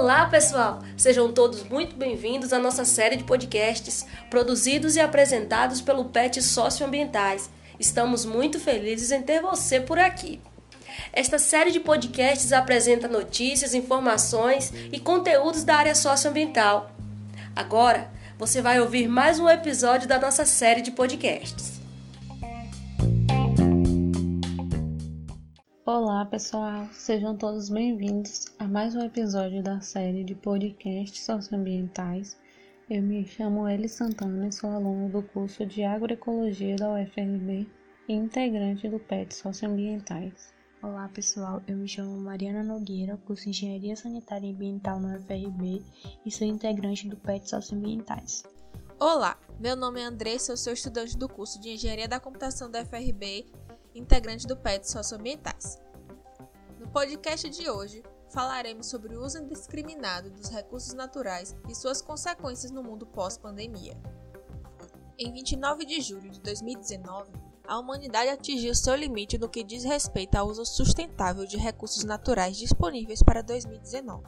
Olá, pessoal! Sejam todos muito bem-vindos à nossa série de podcasts produzidos e apresentados pelo PET Socioambientais. Estamos muito felizes em ter você por aqui. Esta série de podcasts apresenta notícias, informações e conteúdos da área socioambiental. Agora, você vai ouvir mais um episódio da nossa série de podcasts. Olá pessoal, sejam todos bem-vindos a mais um episódio da série de podcasts socioambientais. Eu me chamo Eli Santana e sou aluna do curso de Agroecologia da UFRB e integrante do PET Socioambientais. Olá pessoal, eu me chamo Mariana Nogueira, curso de Engenharia Sanitária e Ambiental na UFRB e sou integrante do PET Socioambientais. Olá, meu nome é Andressa, eu sou estudante do curso de Engenharia da Computação da UFRB integrante do PET Socioambientais. Podcast de hoje, falaremos sobre o uso indiscriminado dos recursos naturais e suas consequências no mundo pós-pandemia. Em 29 de julho de 2019, a humanidade atingiu seu limite no que diz respeito ao uso sustentável de recursos naturais disponíveis para 2019.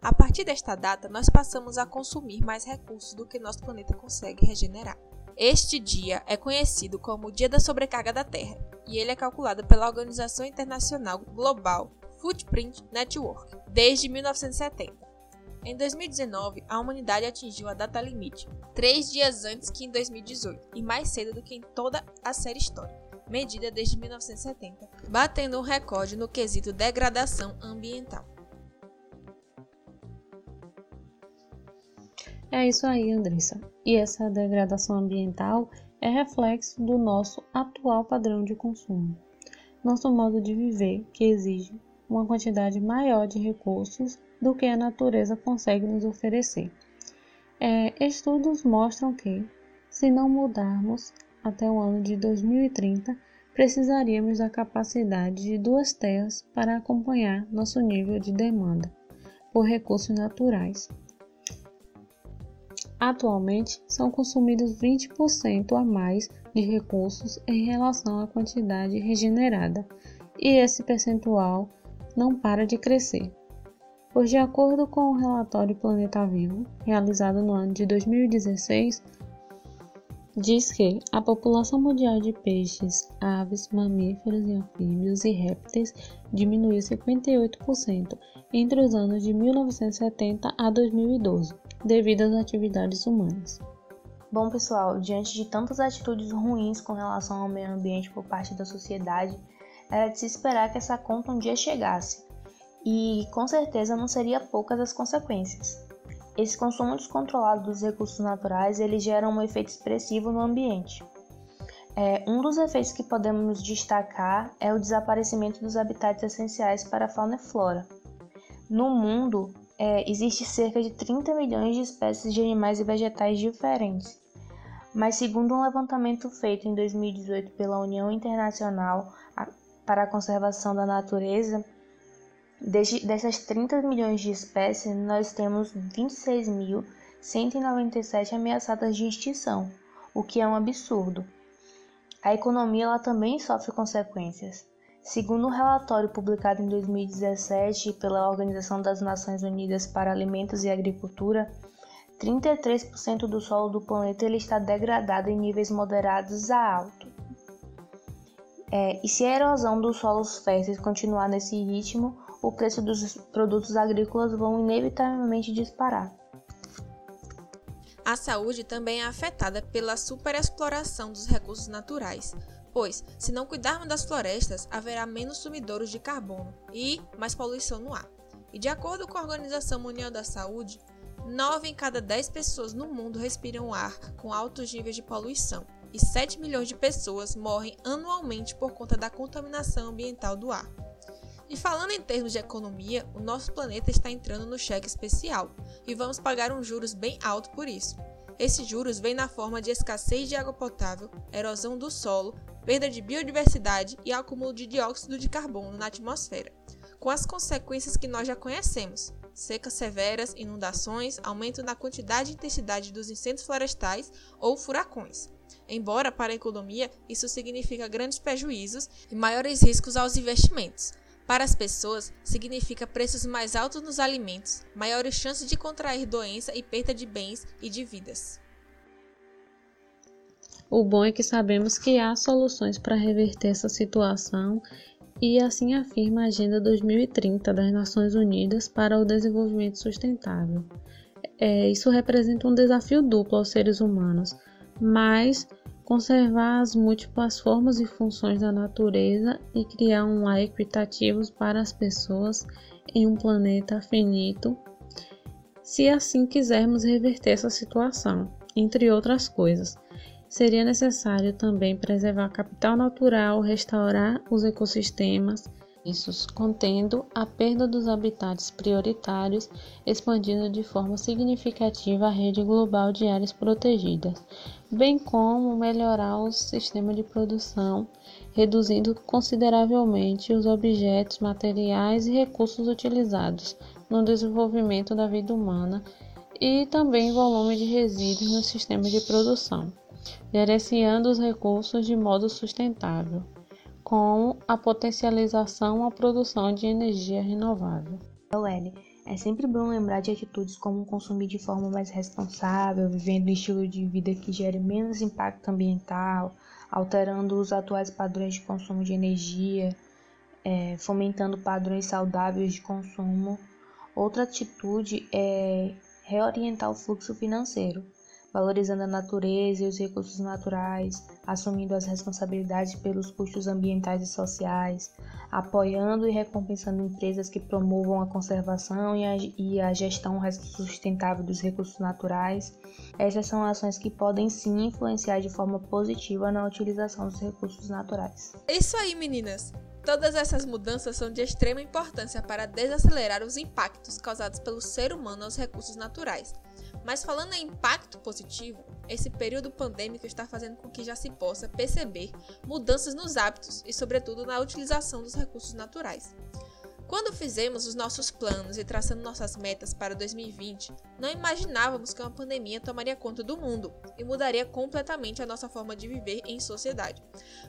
A partir desta data, nós passamos a consumir mais recursos do que nosso planeta consegue regenerar. Este dia é conhecido como o Dia da Sobrecarga da Terra e ele é calculado pela Organização Internacional Global Footprint Network desde 1970. Em 2019, a humanidade atingiu a data limite, três dias antes que em 2018 e mais cedo do que em toda a série histórica, medida desde 1970, batendo um recorde no quesito degradação ambiental. É isso aí, Andressa. E essa degradação ambiental é reflexo do nosso atual padrão de consumo. Nosso modo de viver, que exige uma quantidade maior de recursos do que a natureza consegue nos oferecer. É, estudos mostram que, se não mudarmos até o ano de 2030, precisaríamos da capacidade de duas terras para acompanhar nosso nível de demanda por recursos naturais. Atualmente, são consumidos 20% a mais de recursos em relação à quantidade regenerada, e esse percentual não para de crescer. Pois, de acordo com o relatório Planeta Vivo, realizado no ano de 2016, diz que a população mundial de peixes, aves, mamíferos anfíbios e répteis diminuiu 58% entre os anos de 1970 a 2012 devido às atividades humanas. Bom, pessoal, diante de tantas atitudes ruins com relação ao meio ambiente por parte da sociedade, era de se esperar que essa conta um dia chegasse. E com certeza não seria poucas as consequências. Esse consumo descontrolado dos recursos naturais ele gera um efeito expressivo no ambiente. É, um dos efeitos que podemos destacar é o desaparecimento dos habitats essenciais para a fauna e flora. No mundo, é, existe cerca de 30 milhões de espécies de animais e vegetais diferentes. Mas, segundo um levantamento feito em 2018 pela União Internacional para a Conservação da Natureza, dessas 30 milhões de espécies, nós temos 26.197 ameaçadas de extinção, o que é um absurdo. A economia ela também sofre consequências. Segundo um relatório publicado em 2017 pela Organização das Nações Unidas para Alimentos e Agricultura, 33% do solo do planeta ele está degradado em níveis moderados a alto. É, e se a erosão dos solos férteis continuar nesse ritmo, o preço dos produtos agrícolas vão inevitavelmente disparar. A saúde também é afetada pela superexploração dos recursos naturais, pois, se não cuidarmos das florestas, haverá menos sumidouros de carbono e mais poluição no ar. E de acordo com a Organização Mundial da Saúde, 9 em cada 10 pessoas no mundo respiram ar com altos níveis de poluição, e 7 milhões de pessoas morrem anualmente por conta da contaminação ambiental do ar. E falando em termos de economia, o nosso planeta está entrando no cheque especial e vamos pagar um juros bem alto por isso. Esses juros vêm na forma de escassez de água potável, erosão do solo, perda de biodiversidade e acúmulo de dióxido de carbono na atmosfera, com as consequências que nós já conhecemos: secas severas, inundações, aumento na quantidade e intensidade dos incêndios florestais ou furacões. Embora para a economia isso significa grandes prejuízos e maiores riscos aos investimentos. Para as pessoas, significa preços mais altos nos alimentos, maiores chances de contrair doença e perda de bens e de vidas. O bom é que sabemos que há soluções para reverter essa situação e assim afirma a Agenda 2030 das Nações Unidas para o Desenvolvimento Sustentável. É, isso representa um desafio duplo aos seres humanos, mas conservar as múltiplas formas e funções da natureza e criar um lar equitativo para as pessoas em um planeta finito, se assim quisermos reverter essa situação, entre outras coisas. Seria necessário também preservar capital natural, restaurar os ecossistemas, isso contendo a perda dos habitats prioritários, expandindo de forma significativa a rede global de áreas protegidas, bem como melhorar o sistema de produção, reduzindo consideravelmente os objetos, materiais e recursos utilizados no desenvolvimento da vida humana e também volume de resíduos no sistema de produção, gerenciando os recursos de modo sustentável com a potencialização à produção de energia renovável. L. É sempre bom lembrar de atitudes como consumir de forma mais responsável, vivendo um estilo de vida que gere menos impacto ambiental, alterando os atuais padrões de consumo de energia, é, fomentando padrões saudáveis de consumo. Outra atitude é reorientar o fluxo financeiro, valorizando a natureza e os recursos naturais, assumindo as responsabilidades pelos custos ambientais e sociais, apoiando e recompensando empresas que promovam a conservação e a, e a gestão sustentável dos recursos naturais. Essas são ações que podem sim influenciar de forma positiva na utilização dos recursos naturais. É isso aí, meninas! Todas essas mudanças são de extrema importância para desacelerar os impactos causados pelo ser humano aos recursos naturais mas falando em impacto positivo, esse período pandêmico está fazendo com que já se possa perceber mudanças nos hábitos e, sobretudo, na utilização dos recursos naturais. Quando fizemos os nossos planos e traçando nossas metas para 2020, não imaginávamos que uma pandemia tomaria conta do mundo e mudaria completamente a nossa forma de viver em sociedade.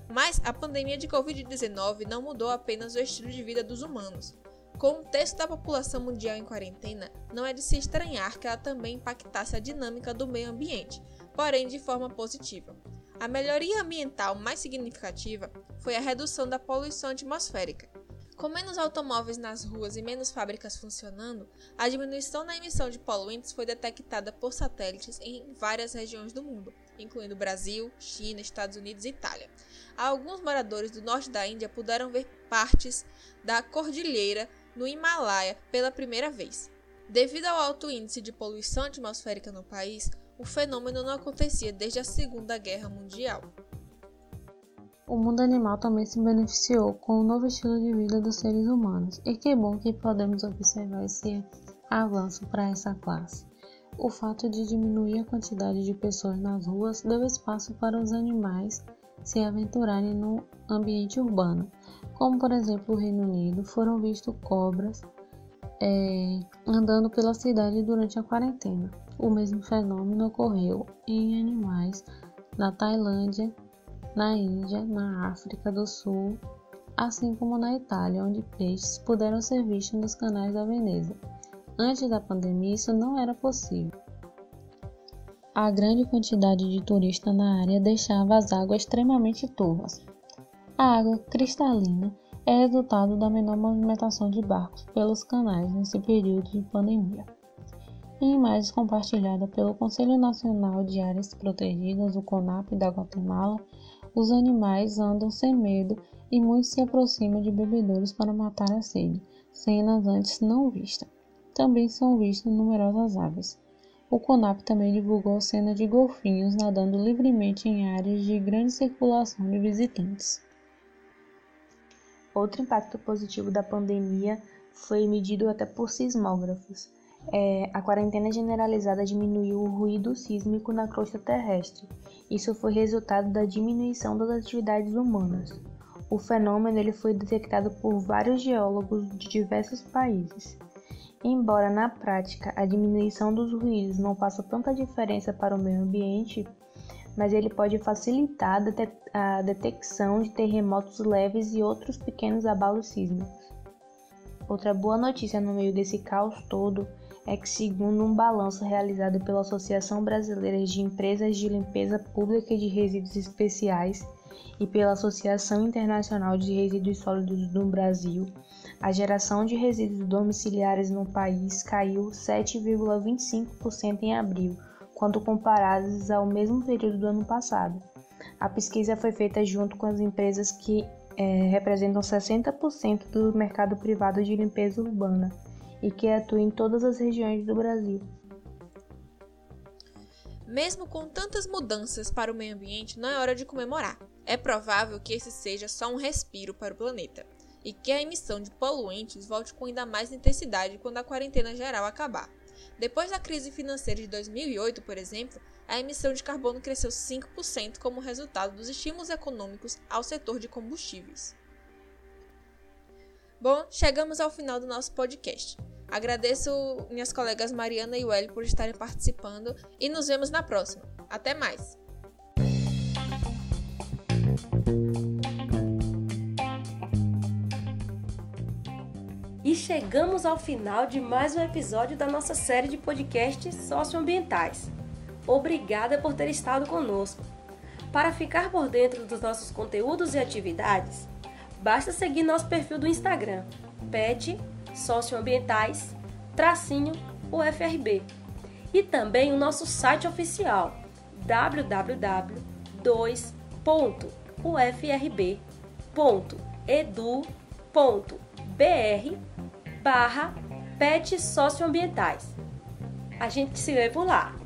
Mas a pandemia de Covid-19 não mudou apenas o estilo de vida dos humanos, com o texto da população mundial em quarentena, não é de se estranhar que ela também impactasse a dinâmica do meio ambiente, porém de forma positiva. A melhoria ambiental mais significativa foi a redução da poluição atmosférica. Com menos automóveis nas ruas e menos fábricas funcionando, a diminuição na emissão de poluentes foi detectada por satélites em várias regiões do mundo, incluindo Brasil, China, Estados Unidos e Itália. Alguns moradores do norte da Índia puderam ver partes da cordilheira no Himalaia pela primeira vez. Devido ao alto índice de poluição atmosférica no país, o fenômeno não acontecia desde a Segunda Guerra Mundial. O mundo animal também se beneficiou com o novo estilo de vida dos seres humanos, e que bom que podemos observar esse avanço para essa classe. O fato de diminuir a quantidade de pessoas nas ruas deu espaço para os animais se aventurarem no ambiente urbano, como por exemplo o Reino Unido, foram vistos cobras é, andando pela cidade durante a quarentena. O mesmo fenômeno ocorreu em animais na Tailândia, na Índia, na África do Sul, assim como na Itália, onde peixes puderam ser vistos nos canais da Veneza. Antes da pandemia, isso não era possível. A grande quantidade de turistas na área deixava as águas extremamente turvas, a água cristalina é resultado da menor movimentação de barcos pelos canais nesse período de pandemia. Em imagens compartilhadas pelo Conselho Nacional de Áreas Protegidas, o CONAP da Guatemala, os animais andam sem medo e muitos se aproximam de bebedouros para matar a sede, cenas antes não vistas. Também são vistas numerosas aves. O CONAP também divulgou cenas de golfinhos nadando livremente em áreas de grande circulação de visitantes. Outro impacto positivo da pandemia foi medido até por sismógrafos. É, a quarentena generalizada diminuiu o ruído sísmico na crosta terrestre. Isso foi resultado da diminuição das atividades humanas. O fenômeno ele foi detectado por vários geólogos de diversos países. Embora na prática a diminuição dos ruídos não faça tanta diferença para o meio ambiente, mas ele pode facilitar a detecção de terremotos leves e outros pequenos abalos sísmicos. Outra boa notícia no meio desse caos todo é que, segundo um balanço realizado pela Associação Brasileira de Empresas de Limpeza Pública de Resíduos Especiais e pela Associação Internacional de Resíduos Sólidos do Brasil, a geração de resíduos domiciliares no país caiu 7,25% em abril, quando comparados ao mesmo período do ano passado. A pesquisa foi feita junto com as empresas que é, representam 60% do mercado privado de limpeza urbana e que atua em todas as regiões do Brasil. Mesmo com tantas mudanças para o meio ambiente, não é hora de comemorar. É provável que esse seja só um respiro para o planeta e que a emissão de poluentes volte com ainda mais intensidade quando a quarentena geral acabar. Depois da crise financeira de 2008, por exemplo, a emissão de carbono cresceu 5% como resultado dos estímulos econômicos ao setor de combustíveis. Bom, chegamos ao final do nosso podcast. Agradeço minhas colegas Mariana e Welly por estarem participando e nos vemos na próxima. Até mais! Chegamos ao final de mais um episódio da nossa série de podcasts socioambientais. Obrigada por ter estado conosco. Para ficar por dentro dos nossos conteúdos e atividades, basta seguir nosso perfil do Instagram, PET Socioambientais, tracinho UFRB. E também o nosso site oficial www.2.ufrb.edu.br barra PET Socioambientais. A gente se vê por lá.